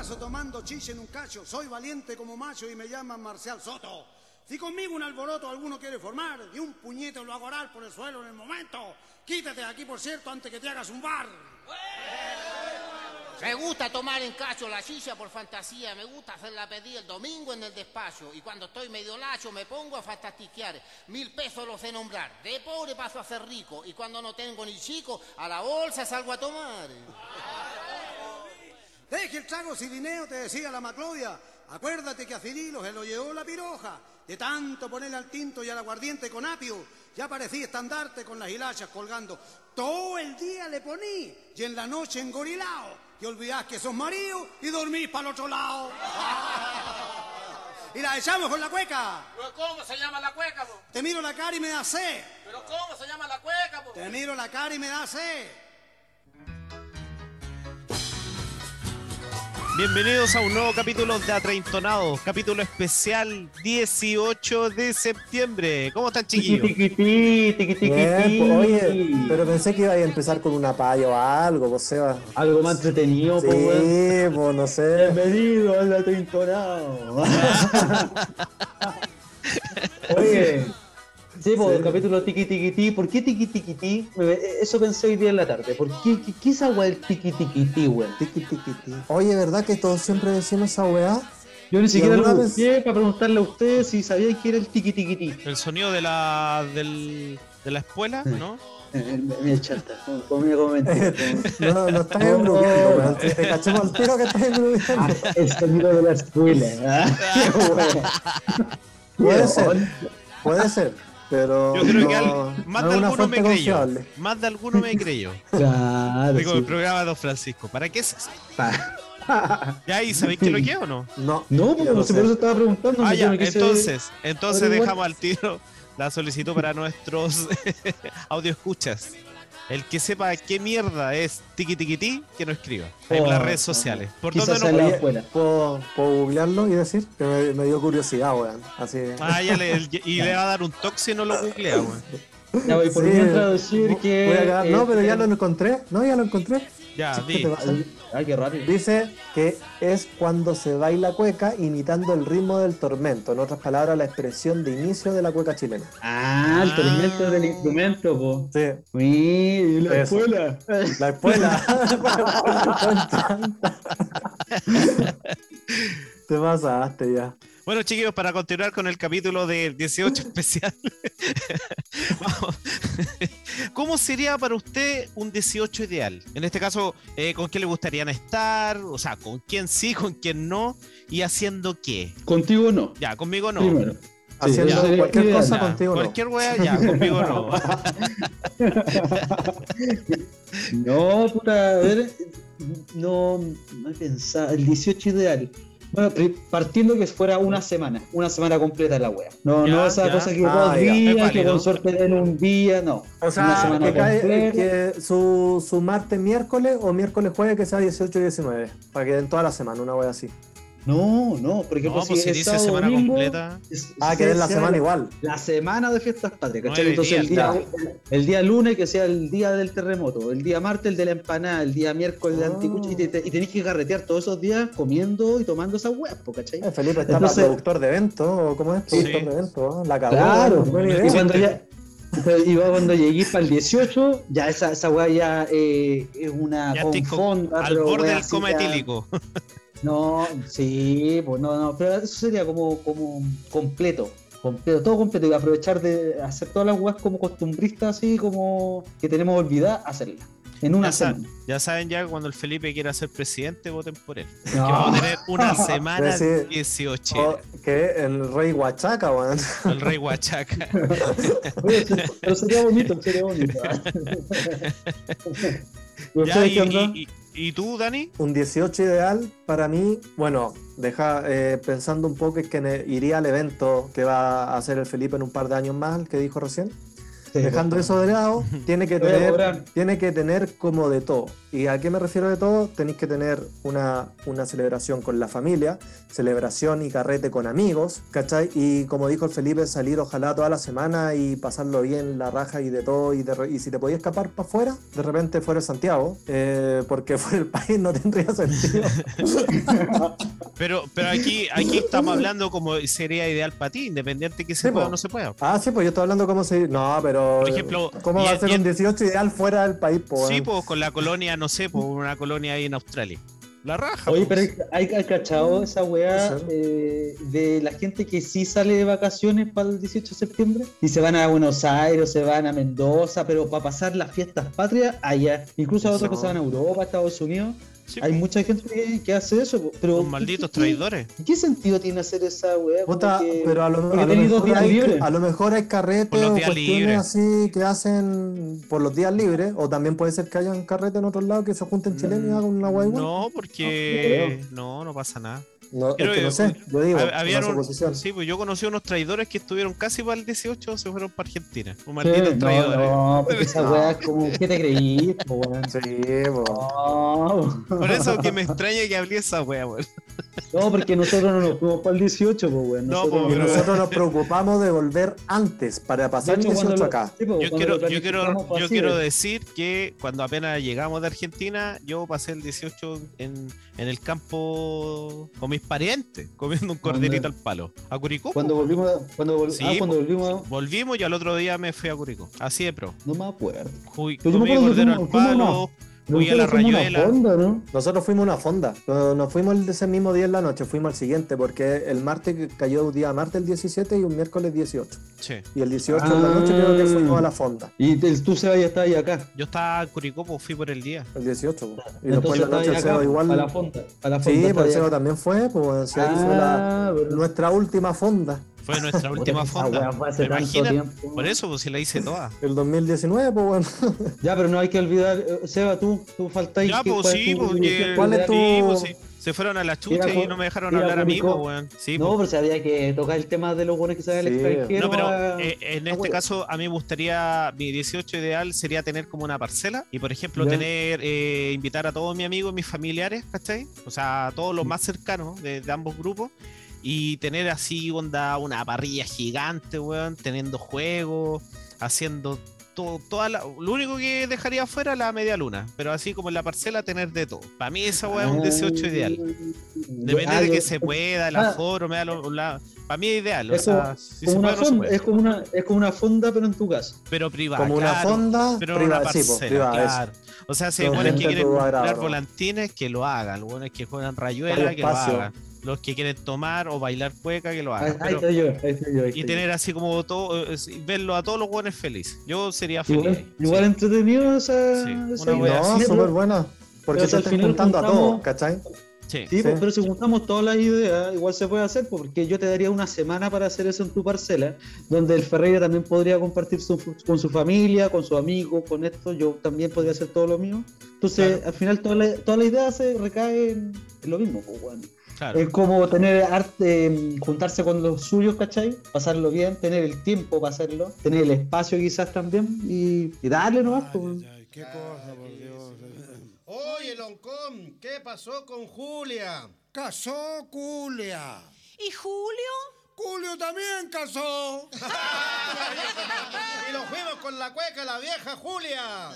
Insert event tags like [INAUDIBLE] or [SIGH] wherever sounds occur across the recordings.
paso tomando chiche en un cacho. Soy valiente como macho y me llaman Marcial Soto. Si conmigo un alboroto alguno quiere formar, y un puñete lo hago orar por el suelo en el momento. Quítate de aquí, por cierto, antes que te hagas un bar. Me gusta tomar en cacho la silla por fantasía, me gusta hacer la pedida el domingo en el despacho y cuando estoy medio lacho me pongo a fantastiquear. Mil pesos los sé nombrar, de pobre paso a ser rico y cuando no tengo ni chico, a la bolsa salgo a tomar. Deje el trago Cirineo, te decía la Maclodia. Acuérdate que a Cirilo se lo llevó la piroja. De tanto ponerle al tinto y al aguardiente con apio, ya parecía estandarte con las hilachas colgando. Todo el día le poní y en la noche engorilao. Y olvidás que sos marido y dormís para el otro lado. [LAUGHS] y la echamos con la cueca. ¿Pero cómo se llama la cueca, po? Te miro la cara y me da sed. ¿Pero cómo se llama la cueca, po? Te miro la cara y me da sed. Bienvenidos a un nuevo capítulo de Atreintonados, capítulo especial 18 de septiembre. ¿Cómo están, chiquillos? Tiquití, tiquití, Bien, tiquití. pues, oye, pero pensé que iba a empezar con una paya o algo, pues Seba. Algo más entretenido, Sí, po, weón. pues no sé. Bienvenido al Atrintonado. [LAUGHS] Oye, sí, pues el capítulo tiki tiki ti. ¿Por qué tiki tiki ti? Me- Eso pensé hoy día en la tarde. ¿Por qué, qué, qué es agua del tiki tiki ti, weón? Tiqui, tiqui, ti. Oye, ¿verdad que todos siempre decimos esa weá? Yo ni siquiera lo vez- busqué para preguntarle a ustedes si sabían qué era el tiki tiki ti. El sonido de la, del, de la espuela, ¿no? Me chata, conmigo comenté. [LAUGHS] No, no estás embrujeando, weón. Si Te cachemos al tiro que estás embrujeando. El sonido de la escuela. Ah, [LAUGHS] qué weón. Puede ser, puede ser. Pero Yo creo que al- más no de alguno me creyó. Más de alguno me creyó. [LAUGHS] Claro. Digo, el sí. programa de Don Francisco. ¿Para qué es eso? [LAUGHS] ¿Ya? ¿Y sabéis que lo que o no? No, No, pues no sé, por eso estaba preguntando. Ah, ya. Entonces, entonces dejamos al tiro la solicitud para nuestros [LAUGHS] audio escuchas. El que sepa qué mierda es tiki tiki ti, que no escriba en Oh, las redes sociales. ¿Por dónde la Oye, escuela. ¿puedo, puedo googlearlo y decir que me, me dio curiosidad, weón. Así. Ah, ya le, y le va a dar un toque si no lo googlea, weón. [LAUGHS] Ya voy por Sí, mientras decir voy que. a acabar- no, pero ya eh, lo encontré. No, ya lo encontré. Ya. Ay, qué rápido. Dice que es cuando se baila cueca imitando el ritmo del tormento. En otras palabras, la expresión de inicio de la cueca chilena. Ah, el Ah. tormento del instrumento, po. Sí, Uy, la Eso. escuela. la escuela. [LAUGHS] [LAUGHS] [LAUGHS] Te pasaste ya. Bueno, chiquillos, para continuar con el capítulo de 18 especial. [LAUGHS] vamos. [LAUGHS] ¿Cómo sería para usted un 18 ideal? En este caso, eh, ¿con quién le gustaría estar? O sea, ¿con quién sí, con quién no? ¿Y haciendo qué? Contigo no. Ya, conmigo no. Primero. Haciendo cualquier ideal. cosa Ya, contigo no. cualquier wea, ya, conmigo no. [LAUGHS] No, puta, a ver. No, no he pensado. El 18 ideal. Bueno, pri- partiendo que fuera una semana, una semana completa de la wea. No, Ya, no esa ya. cosa que Ah, dos días, que con suerte den un día, no. O una semana que, cae, completa. que su, su martes, miércoles o miércoles, jueves que sea 18 y 19. Para que den toda la semana, una wea así. No, no, por ejemplo, No, pues si es dice sábado, semana domingo, completa. es- Ah, que den la semana igual. La semana de fiestas patrias, ¿cachai? Entonces el día, el día lunes que sea el día del terremoto, el día martes el de la empanada, el día miércoles el de Ah. anticucho, y, te- te- y tenés que carretear todos esos días comiendo y tomando esa hueá, ¿cachai? Eh, Felipe está Entonces- para productor de eventos, ¿o ¿cómo es? Sí. Productor de eventos, ¿eh? la cagó. Claro, buena idea. y cuando ya y va cuando llegué para el 18, ya esa, esa weá ya eh, es una Ya confonda, al borde del coma etílico. No, sí, pues no, no, pero eso sería como, como completo, completo, todo completo, y aprovechar de hacer todas las weas como costumbristas, así como que tenemos olvidadas, hacerlas. En una Ya, sa- semana. ya saben ya cuando el Felipe quiera ser presidente, voten por él. Que vamos a tener una [LAUGHS] semana Sí, sí. 18. O que el rey Huachaca, weón. El rey Huachaca. [LAUGHS] Pero sería bonito, sería bonito. [LAUGHS] Y- y- ¿y tú, Dani? Un 18 ideal para mí, bueno, deja eh, pensando un poco es que iría al evento que va a hacer el Felipe en un par de años más, el que dijo recién. Dejando eso de lado, [LAUGHS] tiene que tener, tiene que tener como de todo. ¿Y a qué me refiero de todo? Tenéis que tener una, una celebración con la familia, celebración y carrete con amigos, ¿cachai? Y como dijo el Felipe, salir ojalá toda la semana y pasarlo bien, la raja y de todo. Y, de y si te podías escapar para afuera, de repente fuera Santiago, eh, porque [LAUGHS] fuera del país no tendría sentido. [LAUGHS] Pero, pero aquí, aquí estamos hablando como sería ideal para ti, independiente que se Sí, pueda o no se pueda. ah, sí, pues yo estoy hablando cómo se... No, pero... Por ejemplo, ¿Cómo y- va a ser y- un 18 ideal fuera del país? po, Sí, pues con la colonia, no sé, pues una colonia ahí en Australia. La raja. Oye, pues. pero hay, hay cachado esa weá eh, de la gente que sí sale de vacaciones para el 18 de septiembre y se van a Buenos Aires, se van a Mendoza, pero para pasar las fiestas patrias allá. Incluso a otros que se van a Europa, a Estados Unidos. Sí, Hay mucha gente que, que hace eso, pero. Los ¿qué- malditos qué- traidores. ¿Qué sentido tiene hacer esa weá? Como Puta, que- pero a lo, a mejor días hay, a lo mejor hay Por carretes los o días cuestiones libres. así que hacen por los días libres, o también puede ser que hayan carretes en otros lados que se junten chilenos y hagan una guay igual. No, porque no, no pasa nada. No, es Creo que no sé, yo digo, Hab- Habían una un- suposición. sí, pues yo conocí unos traidores que estuvieron casi para el 18, se fueron para Argentina. Un Sí, malditos no, porque esa weá es como, ¿qué te creí? po? Sí, Por eso que me extraña que hablé esa wea, weón. No, porque nosotros no nos fuimos para el 18, pues, weón. No, Nosotros- po, Y pero- nosotros nos preocupamos de volver antes para pasar el hecho, 18 cuando lo- acá. sí, po, Yo cuando quiero, lo yo quiero, planificamos, pues, yo quiero es. decir que cuando apenas llegamos de Argentina, yo pasé el 18 en, en el campo con mis parientes, comiendo un corderito al palo. ¿A Curicó? Cuando volvimos, cuando, vol- Sí, ah, cuando volvimos, Volvimos y al otro día me fui a Curicó. Así de pro. no me acuerdo. Me comí cordero al palo, fui a la Nosotros fuimos a una rayuela. fonda, ¿no? Nosotros fuimos a una fonda, no, no fuimos el de ese mismo día en la noche, fuimos al siguiente, porque el martes cayó un día martes el 17 y un miércoles 18. Sí. Y el 18 en la noche creo que fuimos Ah. a la fonda, Y el, tú, Seba, ya estabas ahí acá. Yo estaba en Curicó, pues fui por el día. el 18. po. Y Entonces después en la noche el acá, Seba igual. A la fonda. A la fonda Sí, pues el Seba también fue, pues sí, ahí fue la- Ah, pero- nuestra última fonda, Fue nuestra última fonda. weá fue hace ¿Te tanto imaginas? tiempo. Por eso, pues si la hice toda. el 2019, pues bueno. Ya, pero no hay que olvidar, eh, Seba, tú, tú faltáis. Ya, pues cuál es sí, tu porque religión? ¿Cuál es tu- sí, pues, sí. Se fueron a la chucha y no me dejaron hablar a mí, pues, weón. Sí, No, pues. pero si había que tocar el tema de los buenos que se van al Sí. extranjero. No, pero a- eh, en Ah, este caso a mí me gustaría, mi 18 ideal sería tener como una parcela y por ejemplo Ya. tener, eh, invitar a todos mis amigos, mis familiares, ¿cachai? O sea, a todos los más cercanos de, de ambos grupos y tener así onda, una parrilla gigante, weón, teniendo juegos, haciendo todo, toda la, lo único que dejaría fuera la media luna, pero así como en la parcela tener de todo. Para mí esa weón es un 18 ideal. Depende Ah, de que se pueda, el ah. aforo, me da lo- la- para mí es ideal, o Es sea, como- si como se una puede, no se fonda, puede. es, como una, es como una fonda, pero en tu casa. pero privada. Como una claro, fonda pero en privada, una sí, pues, parcela, privada, claro. O sea, si hay buenos que quieren comprar volantines, que lo hagan. Los buenos que juegan rayuela, que lo hagan. Los que quieren tomar o bailar cueca, que lo hagan. ahí Pero- estoy yo, ahí estoy yo. ahí y tener así como todo, eh, verlo a todos los buenos felices. Yo sería yo. feliz. Igual, igual sí. entretenido esa. Sí, esa No, súper buena. Porque pero se al están final juntando a todos, ¿cachai? Sí. Sí, Sí. pues, pero si juntamos todas las ideas, igual se puede hacer, pues, porque yo te daría una semana para hacer eso en tu parcela, donde el Ferreira también podría compartir su- con su familia, con sus amigos, con esto, yo también podría hacer todo lo mío. Entonces, Claro. al final, toda la, toda la idea se recae en, en lo mismo, pues, bueno. Claro. Es como tener arte, mm, juntarse con los suyos, ¿cachai? Pasarlo bien, tener el tiempo para hacerlo, tener el espacio quizás también y, y darle nomás. pues. qué cosa, por Dios. Oye, Loncón, ¿qué pasó con Julia? Casó Julia. ¿Y Julio? Julio también casó. [LAUGHS] y lo fuimos con la cueca, la vieja Julia.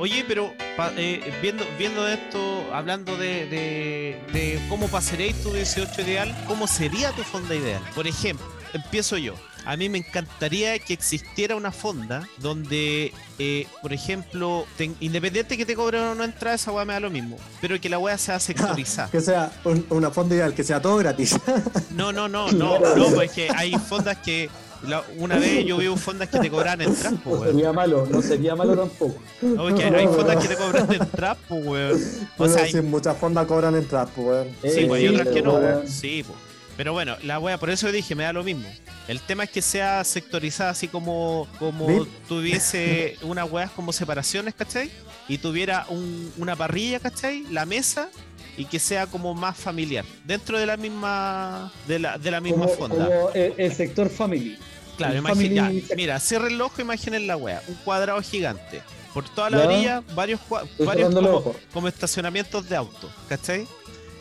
Oye, pero pa- eh, viendo, viendo esto, hablando de, de, de cómo pasaréis tu 18 ideal, ¿cómo sería tu fonda ideal? Por ejemplo, empiezo yo. A mí me encantaría que existiera una fonda donde, eh, por ejemplo, te- independiente que te cobren o no entrada, esa weá me da lo mismo, pero que la weá sea [LAUGHS] sectorizada. Que sea un- una fonda ideal, que sea todo gratis. No, no, no, [LAUGHS] no, no, pues que hay fondas que. La- una vez yo vi fondas que te cobran entrada, po, No weón. sería malo, no sería malo tampoco. No, porque hay fondas que te cobran entrada, po, weón. O sea, hay- sí, muchas fondas cobran entradas, pues, weón. Sí, Eh, pues hay sí, otras que no. pero-. Sí, pues. Pero bueno, la wea, por eso dije, me da lo mismo. El tema es que sea sectorizada así como, como ¿Vip? tuviese unas weas como separaciones, ¿cachai? Y tuviera un- una parrilla, ¿cachai? La mesa y que sea como más familiar. Dentro de la misma de la, de la misma como, fonda. como el, el sector family. Claro, imagina, ya, mira, cierra el ojo, imaginen la wea, un cuadrado gigante. Por toda la Ya. orilla, varios, varios como, estacionamientos de autos, ¿cachai?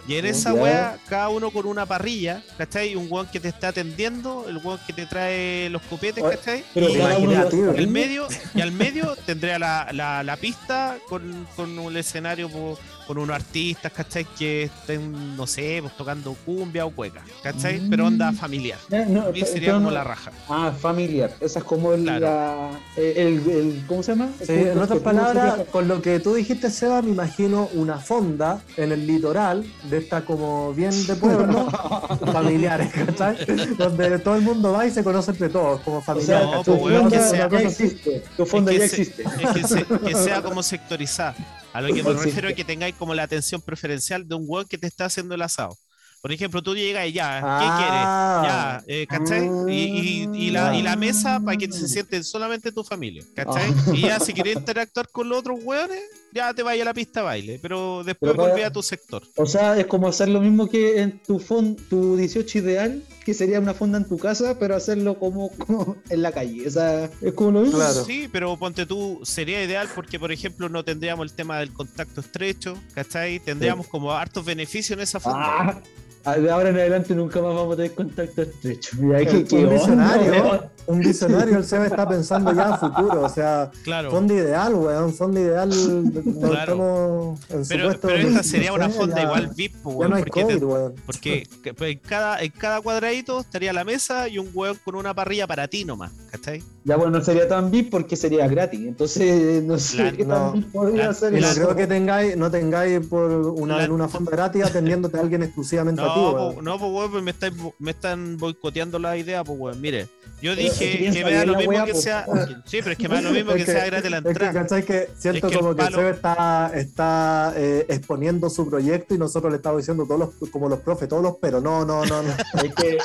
Y en Ya. esa wea, cada uno con una parrilla, ¿cachai? Un weón que te está atendiendo, el weón que te trae los copetes, ¿cachai? Pero y cada uno el medio, y al medio tendría la, la, la pista con, con un escenario po- con unos artistas, ¿cachai? Que estén, no sé, pues tocando cumbia o cueca, ¿cachai? Pero onda Mm. familiar. Eh, no, A mí pero sería no- como la raja. Ah, familiar. Esa es como el, Claro. la, el, el- ¿Cómo se llama? Sí, en otras palabras, con lo que tú dijiste, Seba, me imagino una fonda en el litoral, de esta como bien de pueblo, [LAUGHS] familiares, ¿cachai? Donde todo el mundo va y se conoce entre todos, como O sea, familiares. No, tu fonda que sea- ya existe. Tu fonda Es ya se- existe. Es que, se- que [LAUGHS] sea como sectorizada. A lo que me refiero es que tengáis como la atención preferencial de un weón que te está haciendo el asado. Por ejemplo, tú llegas y ya, ¿qué quieres? Ah. Ya, eh, ¿cachai? Y, y- y la, y la mesa para que Ah. se sienten solamente tu familia, ¿cachai? Y ya si quieres interactuar con los otros weones, ya te vaya a la pista de baile, pero después Pero para- volví a tu sector. O sea, es como hacer lo mismo que en tu fon, tu 18 ideal, que sería una fonda en tu casa, pero hacerlo como, como en la calle. O sea, es como lo mismo. Claro. Sí, pero ponte tú, sería ideal porque, por ejemplo, no tendríamos el tema del contacto estrecho, ¿cachai? Tendríamos como hartos beneficios en esa fonda. Ah, de ahora en adelante nunca más vamos a tener contacto estrecho. Mira, qué- qué weón. Un visionario, el Seba está pensando ya a futuro, o sea, Claro. fonda ideal, weón, fonda ideal, [LAUGHS] Claro. estamos en Pero, supuesto pero esta sería una no fonda igual VIP, Ya weón, no porque, te- COVID, weón. porque que- pues, en, cada, en cada cuadradito estaría la mesa y un weón con una parrilla para ti nomás, ¿cachai? Ya bueno, no sería tan VIP porque sería gratis. Entonces, no sé La- qué no, tan podría la- ser no creo que tengáis, no tengáis por una, La- en una fonda gratis atendiéndote a alguien exclusivamente a ti, No, po- no, pues weón, pues me, estáis me están boicoteando la idea, pues weón, mire. Yo Pero es que dije piensa que me da lo mismo weá, que po. sea. Sí, pero es que me da lo mismo [LAUGHS] que, que- sea gratis la Es que, entrada. ¿cachai? Que siento Es que el como que palo- Seba está, está eh, exponiendo su proyecto y nosotros le estamos diciendo todos los, como los profes, todos los pero. No, no, no, no. [LAUGHS] Es que.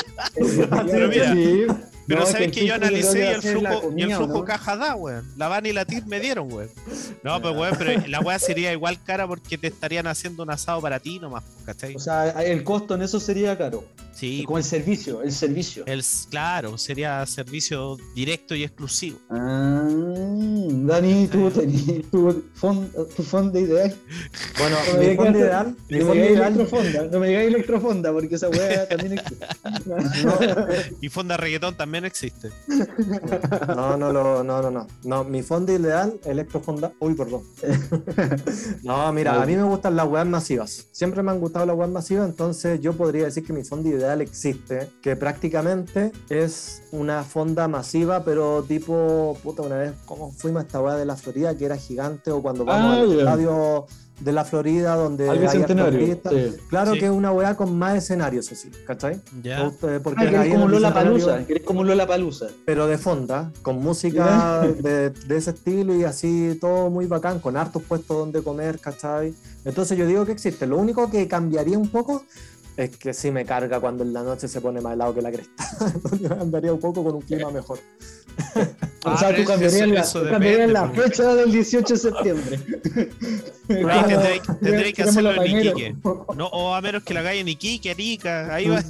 Pero mira. Pero No, es sabes que yo analicé y el flujo, y el flujo ¿no? caja da, weón. La van y la TIR me dieron, weón. No, pues weón, pero la weá [LAUGHS] sería igual cara porque te estarían haciendo un asado para ti nomás, ¿cachai? O sea, el costo en eso sería caro. Sí, Como el servicio, el servicio. el, claro, sería servicio directo y exclusivo. Ah, Dani, tú tenías tu fond, tu ideal. Bueno, No me digas- ideal, No me electrofonda, no me digáis electrofonda porque esa weá también existe. [LAUGHS] [LAUGHS] Y fonda reggaetón también existe. [LAUGHS] no, no, lo- no, no, no, no, mi fonda ideal, electrofonda, uy, perdón. [LAUGHS] No, mira, a mí me gustan las weas masivas. Siempre me han gustado las weas masivas, entonces yo podría decir que mi fonda ideal existe, que prácticamente es una fonda masiva, pero tipo, puta, una vez, como fuimos a esta wea de la Florida, que era gigante, o cuando vamos Ah, al ya. estadio de la Florida, donde hay sí. Claro Sí. que es una wea con más escenarios, eso sí, ¿cachai? Ya. Eh, Porque Ah, que como Lola Palusa, que como Lola Palusa. pero de fonda, con música de, de ese estilo y así todo muy bacán, con hartos puestos donde comer, ¿cachai? Entonces yo digo que existe. Lo único que cambiaría un poco es que sí me carga cuando en la noche se pone más helado que la cresta. [LAUGHS] Andaría un poco con un clima mejor. Ah, o sea, tú eso- cambiarías, la, depende, la fecha del 18 de septiembre. Ahí tendréis, que hacerlo en. Iquique. No, o a menos que la haga en Iquique, Arica. Ahí va,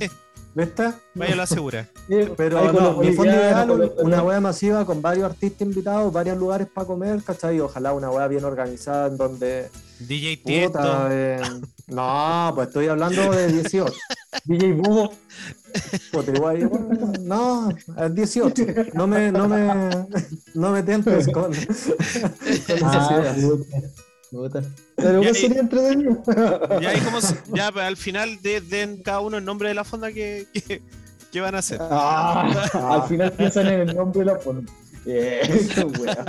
¿Viste? vaya la segura. [LAUGHS] Pero no, mi fondo ideal, una wea masiva con varios artistas invitados, varios lugares para comer, ¿cachai? Ojalá una wea bien organizada en donde DJ Puta, eh, no, pues estoy hablando de 18. DJ Bubo. Puta, igual, igual, no, es 18. No me, no me, no me tientes con, [LAUGHS] con esas Ah, ideas. Pero Ya, pues y- sería entretenido. Ya, como ya pues, al final de- den cada uno el nombre de la fonda que, que, que van a hacer. Ah, al final piensan en el nombre de la fonda. Eh, qué wea.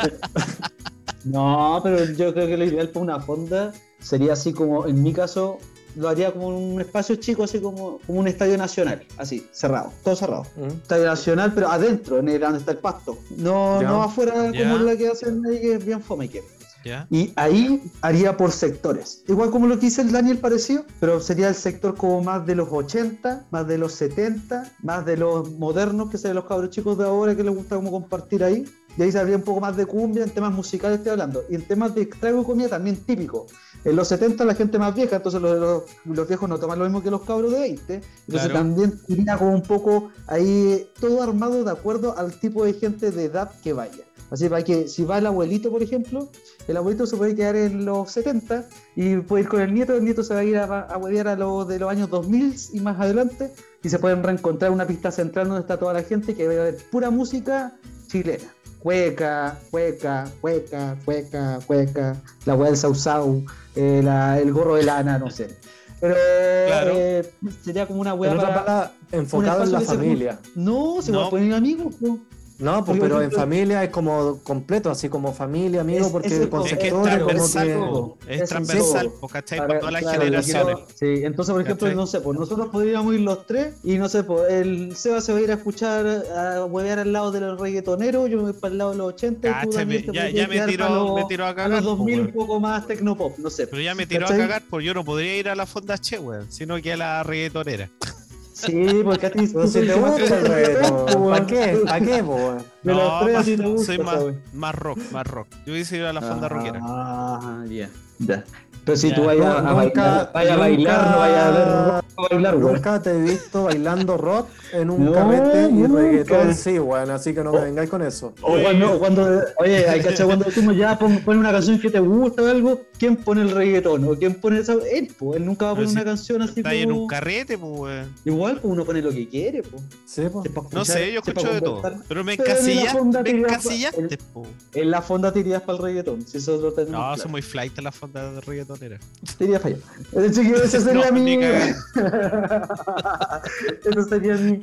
No, pero yo creo que lo ideal para una fonda sería así como, en mi caso, lo haría como en un espacio chico, así como, como un estadio nacional, así, cerrado, todo cerrado. ¿Mm? Estadio nacional, pero adentro, en el donde está el pasto. No, no afuera Ya. como la que hacen ahí, que es bien fome que. ¿Ya? Y ahí haría por sectores. Igual como lo que dice el Daniel parecido, pero sería el sector como más de los 80, más de los 70, más de los modernos, que sean los cabros chicos de ahora que les gusta como compartir ahí. y ahí se habría un poco más de cumbia, en temas musicales estoy hablando. Y en temas de trago de comida también típico. En los 70 la gente más vieja, entonces los, los, los viejos no toman lo mismo que los cabros de 20. Entonces Claro. también iría como un poco ahí todo armado de acuerdo al tipo de gente de edad que vaya. Así para que si va el abuelito, por ejemplo, el abuelito se puede quedar en los 70 y puede ir con el nieto, el nieto se va a ir a, a huevear a los de los años 2000 y más adelante y se pueden reencontrar una pista central donde está toda la gente que va a haber pura música chilena. Cueca, cueca, cueca, cueca, cueca, la hueá del sausau, eh, la- el gorro de lana, no sé. Pero Claro. eh, sería como una hueá para... enfocado en la se familia. No, se No. va a poner amigos. po. No, pues, Porque, pero en familia es como completo, así como familia, amigo, Es- porque es el con Es que es sectores como transversal, que... es es transversal, ¿cachai? Para- Para todas las claro, generaciones. yo- Sí, entonces, por ejemplo, ¿Cachai? no sé, pues nosotros podríamos ir los tres y no sé, pues el Seba se va a ir a escuchar, a huevear al lado de los reggaetoneros, yo me voy para el lado de los 80 y tú me- te ya, ya me tiró, los- me tiró a a los cagar. po, 2000 un poco más tecnopop, no sé. Pero ya me tiró ¿Cachai? a cagar, pues yo no podría ir a la fonda Che, weón, sino que a la reggaetonera. Sí, porque a ti Pero si te gusta el [LAUGHS] reggaetón, ¿para qué? ¿Para qué, po, No, tres más- soy más, más rock, más rock. Yo hubiese ido a la fonda rockera. Ah, ya. Ya. Pero si Ya. tú vayas a, Nunca- bailar, vaya a nunca- bailar, no vaya a ver rock a bailar, güey. Nunca te he visto bailando rock en un No, carrete y nunca. reggaetón, sí, weón, así que no me vengáis con eso. O cuando, oye, hay cachai cuando decimos ya pon, pon una canción que te gusta o algo, ¿quién pone el reggaetón? ¿O quién pone esa? Él, pues, él nunca va a poner si una canción así Está ahí en un como... carrete, pues, weón. Igual, pues uno pone lo que quiere, pues. Sí, po. Si es pa' No sé, yo escucho de todo. Pero me encasillaste, me encasillaste, po. En la fonda te irías para el reggaetón, si eso lo tenemos No, claro. soy muy flight en la fonda de reggaetonera. Que ese sería No, mi... [LAUGHS] Ese sería mi,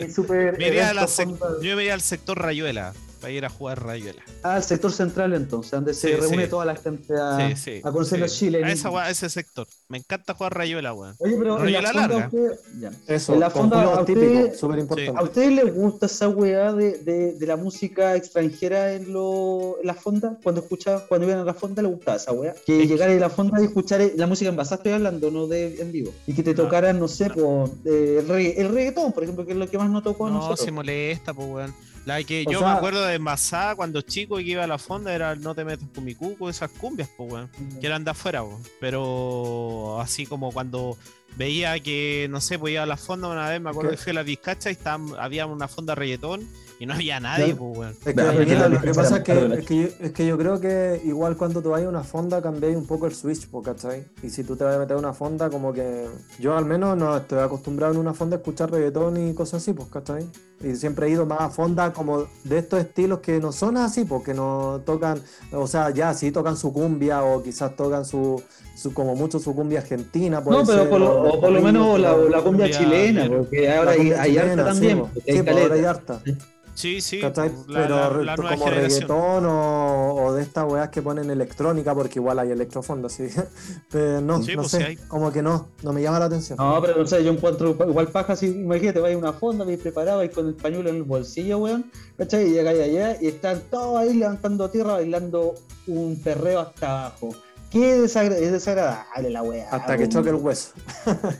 mi super Me iría a la evento sec- fonda. yo me iría al sector Rayuela para ir a jugar Rayuela. Ah, el sector central entonces, donde se Sí, reúne sí. toda la gente a, Sí, sí. a conocer los. A esa a ese sector. Me encanta jugar Rayuela, weón. Oye, pero en Rayuela la fonda larga. usted- ya. Eso, En la fonda, a usted- típicos, súper ¿A importante. ustedes les gusta esa weá de, de, de la música extranjera en, lo, en la fonda? Cuando escucha, cuando iban a la fonda les gustaba esa weá. Que Es que- llegar a la fonda y escuchar la música en basada, estoy hablando, no de en vivo. Y que te tocaran, no sé, po, eh, el, regga- el reggaetón, por ejemplo, que es lo que más nos tocó a No, nosotros. se molesta, pues, weón. La que O yo sea- me acuerdo de Masá cuando chico y que iba a la fonda era No te metas con mi cuco, esas cumbias, pues, weón. Que eran de afuera, weón. Pero así como cuando veía que, no sé, pues iba a la fonda una vez, me acuerdo ¿Qué? que fui a la Vizcacha y estaban- había una fonda reggaetón y no había nadie, pues, weón. Es que, mira, lo que pasa es que, muy es, que yo, es que yo creo que igual cuando tú vayas a una fonda cambiáis un poco el switch, po, ¿cachai? Y si tú te vas a meter a una fonda, como que yo al menos no estoy acostumbrado en una fonda a escuchar reggaetón y cosas así, pues, ¿cachai? Y siempre he ido más a fonda como de estos estilos que no son así, porque no tocan, o sea, ya sí tocan su cumbia o quizás tocan su, su como mucho su cumbia argentina. puede No, pero ser, por lo, o- por lo menos la, la cumbia Cumbia chilena, porque ahora hay, hay harta también. sí, po, ahora hay harta. Sí, sí, ¿Cachai? la, Pero la- la como generación. reggaetón o, o de estas weas que ponen electrónica, porque igual hay electrofonda, sí. [LAUGHS] Pero no, Sí, no pues sé, hay. como que no, no me llama la atención. No, pero no sé, yo encuentro igual paja si, imagínate, vais a una fonda, vais preparado, vais con el pañuelo en el bolsillo, weón, ¿cachai? Y llegáis allá y están todos ahí levantando tierra, bailando un perreo hasta abajo. Qué desagra- es desagradable la weá. Hasta que choque el hueso.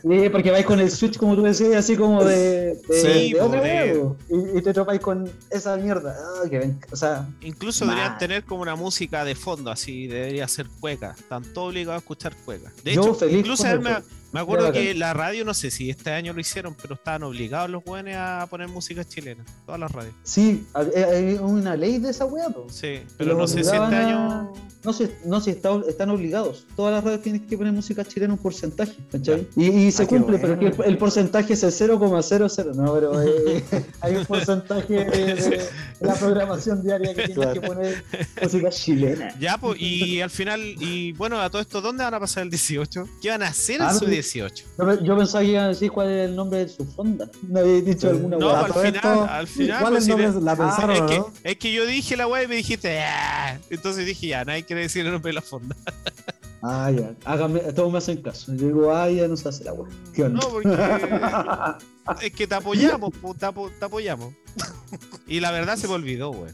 Sí, porque vais con el switch, como tú decías, así como de, de, Sí, de otra y, y te topáis con esa mierda. Ah, que ven, o sea, Incluso Mal. deberían tener como una música de fondo, así debería ser cueca. Están todos obligados a escuchar cueca. De Yo hecho, feliz incluso me, me acuerdo que la radio, no sé si este año lo hicieron, pero estaban obligados los jóvenes a poner música chilena. Todas las radios. sí, hay- una ley de esa weá. Sí, pero no sé si este a- año. No, si, no, si está- están obligados. Todas las radios tienen que poner música chilena un porcentaje. ¿cachai? Y, y se Ah, cumple, bueno. pero que el, el porcentaje es el 0,00. No, pero eh, [LAUGHS] hay un porcentaje de, de la programación diaria que tienes que poner música chilena. Ya, pues, y al final, y bueno, a todo esto, ¿dónde van a pasar el 18? ¿Qué van a hacer Ah, en su no, 18? Yo, pe- yo pensaba que iban a decir cuál es el nombre de su fonda. No había dicho alguna No, weá. al final, esto, al final. ¿Cuál pues, es si el nombre? le- ¿La Ah, es, que, no? es que yo dije la web y me dijiste, "Ah". entonces dije, ya, nadie quiere decir el nombre de la fonda. [LAUGHS] Ah, ya. Hágame, todos me hacen caso. Yo digo, ah, ya no se hace la weá. ¿Qué onda? No, porque [LAUGHS] es que te apoyamos, po, te, apo- te apoyamos. y la verdad se me olvidó, güey.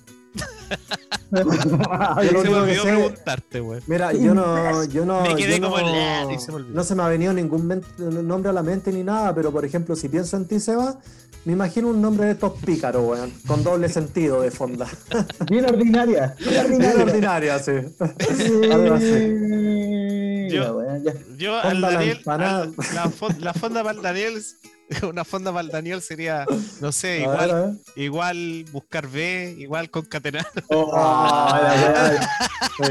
[LAUGHS] Yo Se me olvidó preguntarte, weón. Mira, yo no, [LAUGHS] yo no, Me quedé yo como no, el- y se me olvidó. no se me ha venido ningún nombre a la mente ni nada, pero por ejemplo, si pienso en ti, Seba, me imagino un nombre de estos pícaros, weón, con doble sentido de fonda. [LAUGHS] Bien ordinaria. Bien Bien ordinaria. sí. Algo así. Yo- al la Daniel, la, la fonda para el Daniel, [LAUGHS] una fonda para el Daniel sería, no sé, igual, ver. igual buscar B, igual concatenar Oh. [LAUGHS] Sí.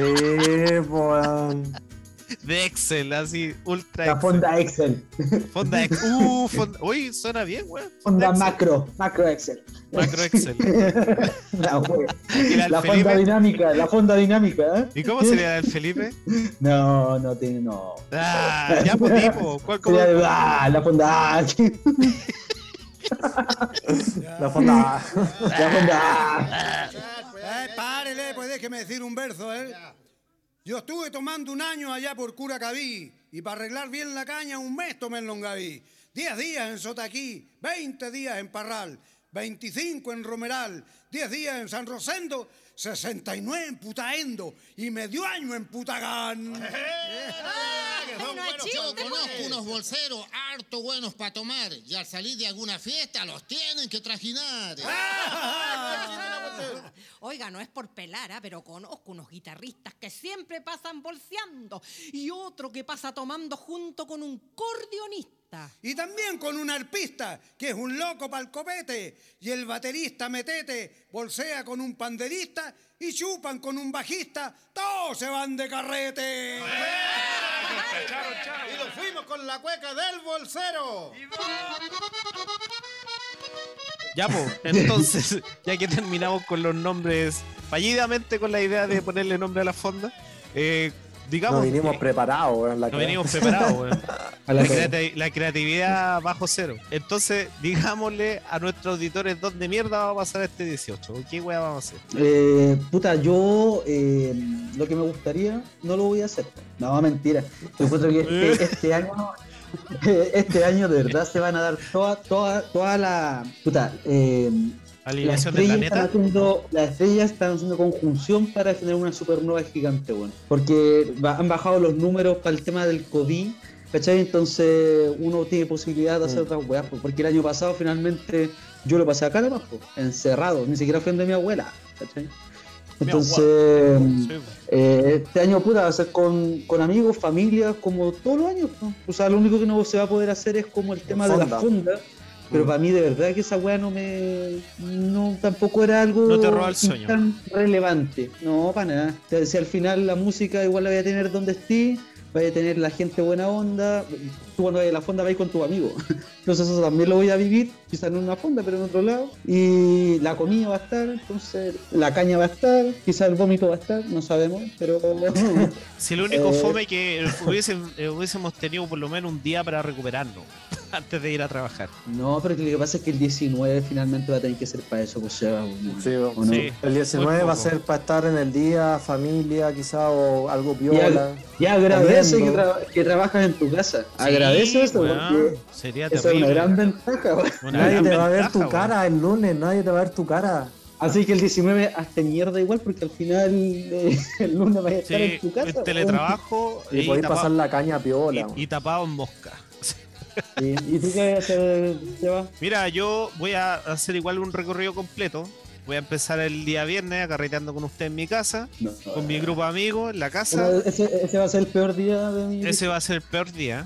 De Excel, así, ultra La Excel. fonda Excel. Fonda Excel. Uh, fonda, uy, suena bien, weón. Fonda macro. Macro Excel. Macro Excel. [LAUGHS] La, weá. ¿Y la fonda dinámica. La fonda dinámica, ¿eh? ¿Y cómo sería el Felipe? [LAUGHS] No, no tiene, no. Ah, ya pues tipo, ¿cuál de- ah, la fonda. ah, [LAUGHS] La fonda. La fonda. Eh, párele, pues déjeme decir un verso, ¿eh? Yo estuve tomando un año allá por Curacaví y para arreglar bien la caña un mes tomé en Longaví. Diez días en Sotaquí, 20 días en Parral, 25 en Romeral, 10 días en San Rosendo, 69 en Putaendo y medio año en Putagán. [LAUGHS] Yo conozco unos bolseros harto buenos para tomar y al salir de alguna fiesta los tienen que trajinar. [LAUGHS] Oiga, no es por pelar, ¿ah? pero conozco unos guitarristas que siempre pasan bolseando y otro que pasa tomando junto con un cordionista. Y también con un arpista, que es un loco pa'l copete. Y el baterista metete, bolsea con un panderista y chupan con un bajista. Todos se van de carrete. Y nos fuimos con la cueca del bolsero. Ya pues, [LAUGHS] entonces, [LAUGHS] ya que terminamos con los nombres, fallidamente con la idea de ponerle nombre a la fonda, eh, digamos Nos vinimos preparados, weón. La no cagada. venimos preparados, weón. [LAUGHS] La La, cagada. creati- la creatividad bajo cero. Entonces, digámosle a nuestros auditores dónde mierda va a pasar este 18. ¿o ¿Qué weá vamos a hacer? Eh, puta, yo eh, lo que me gustaría no lo voy a hacer. No, mentira. Yo encuentro que este, este año, [LAUGHS] este año de verdad se van a dar toda, toda, toda la. Puta, eh, Alineación del planeta. haciendo, las estrellas están haciendo conjunción para generar una supernova gigante, bueno. Porque han bajado los números para el tema del COVID, ¿cachai? Entonces uno tiene posibilidad de hacer Mm. otras weas, porque el año pasado finalmente yo lo pasé acá nomás, encerrado, ni siquiera fui donde mi abuela, ¿cachai? Entonces, eh, este año puta va a ser con, con amigos, familias, como todos los años. ¿no? O sea, lo único que no se va a poder hacer es como el tema de la funda. Pero Mm. para mí de verdad que esa weá no me... No, tampoco era algo No te roba el sueño. tan relevante. No, para nada. O sea, si al final la música igual la voy a tener donde esté, vaya a tener la gente buena onda. Tú cuando vayas a la fonda vais con tu amigo. [LAUGHS] Entonces eso también lo voy a vivir, quizás no en una fonda, pero en otro lado. Y la comida va a estar, entonces la caña va a estar, quizás el vómito va a estar, no sabemos, pero... [LAUGHS] Si lo único Eh. fome que hubiesen- eh, hubiésemos tenido por lo menos un día para recuperarnos [LAUGHS] antes de ir a trabajar. No, pero lo que pasa es que el 19 finalmente va a tener que ser para eso, pues ya. Sí, ¿o no? Sí. El 19 Muy va a ser para estar en el día, familia, quizá, o algo Y, viola. ag- y agradece que, comiendo. tra- que trabajas en tu casa. agradece Sí, eso, weón, sería esa es terrible. una gran ventaja. weón. Una Nadie gran te va a ver tu weón. cara el lunes, nadie te va a ver tu cara. Así que el 19 hasta mierda igual, porque al final eh, [LAUGHS] el lunes vas a estar Sí, en tu casa. el teletrabajo Y y, podéis pasar la caña piola. y- weón. y tapado en mosca. Sí. ¿Y tú qué vas a hacer? Mira, yo voy a hacer igual un recorrido completo. Voy a empezar el día viernes acarreteando con usted en mi casa, No. con mi grupo de amigos en la casa. Ese, ese va a ser el peor día de mi Ese va a ser el peor día.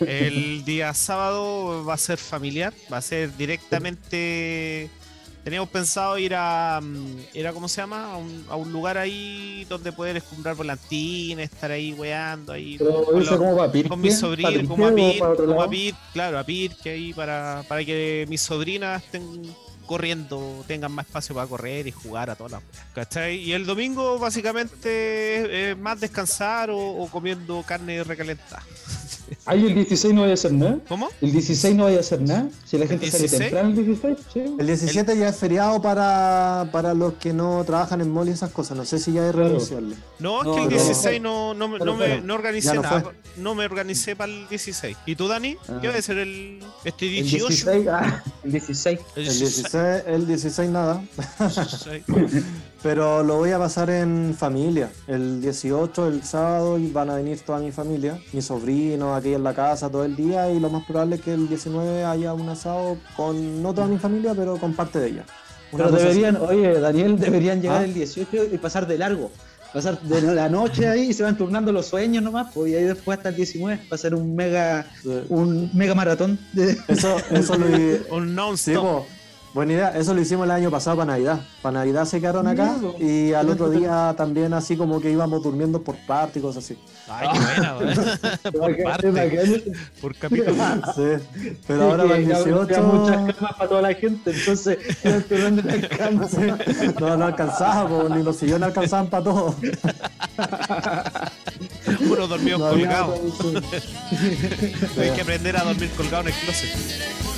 El día sábado va a ser familiar, va a ser directamente. Teníamos pensado ir a, mm, ir a ¿cómo se llama? A un, a un lugar ahí donde poder escumbrar volantines, estar ahí weando ahí Pero con, eso los- como para Pirque, con sobrinos, Pirque como a Pir, como a. Pir, claro, a Pir, que ahí para, para que mis sobrinas estén corriendo, tengan más espacio para correr y jugar a todas las ¿cachai? Y el domingo básicamente es más descansar o, o comiendo carne recalentada. [LAUGHS] Ay, el 16 no vaya a hacer nada. ¿Cómo? El 16 no vaya a hacer nada. Si la gente sale 16? temprano el 16, sí. El 17 ya es feriado para, para los que no trabajan en mall y esas cosas. No sé si ya es renunciable. No, es No, que el pero- 16 no, no, me- pero no, me, no organicé no nada. fue. No me organicé para el 16. ¿Y tú, Dani? Ah. ¿Qué va a ser el, este El 18? 16, ah, El 16. El 16, el 16 nada. [LAUGHS] Pero lo voy a pasar en familia. El 18, el sábado, y van a venir toda mi familia, mis sobrinos aquí en la casa todo el día. Y lo más probable es que el 19 haya un asado con no toda mi familia, pero con parte de ella. Una Pero así. deberían, oye, Daniel, deberían llegar ¿Ah? el 18 y pasar de largo. Pasar de la noche ahí y se van turnando los sueños nomás, pues, y ahí después hasta el 19 va a ser un mega, Sí. un mega maratón. De... Eso, eso lo, [LAUGHS] Un Sí, non-stop. Buena idea. Eso lo hicimos el año pasado para Navidad. Para Navidad se quedaron acá Mira, po. y al otro día también así como que íbamos durmiendo por parte y cosas así. Ay, qué buena. [LAUGHS] Por parte, por capítulo. [LAUGHS] Sí. Pero ahora para el Que había 18... muchas camas para toda la gente, entonces. [LAUGHS] No, no alcanzaba, ni los sillones alcanzaban para todo. Uno dormido No colgado. Hay que aprender a dormir colgado en el closet.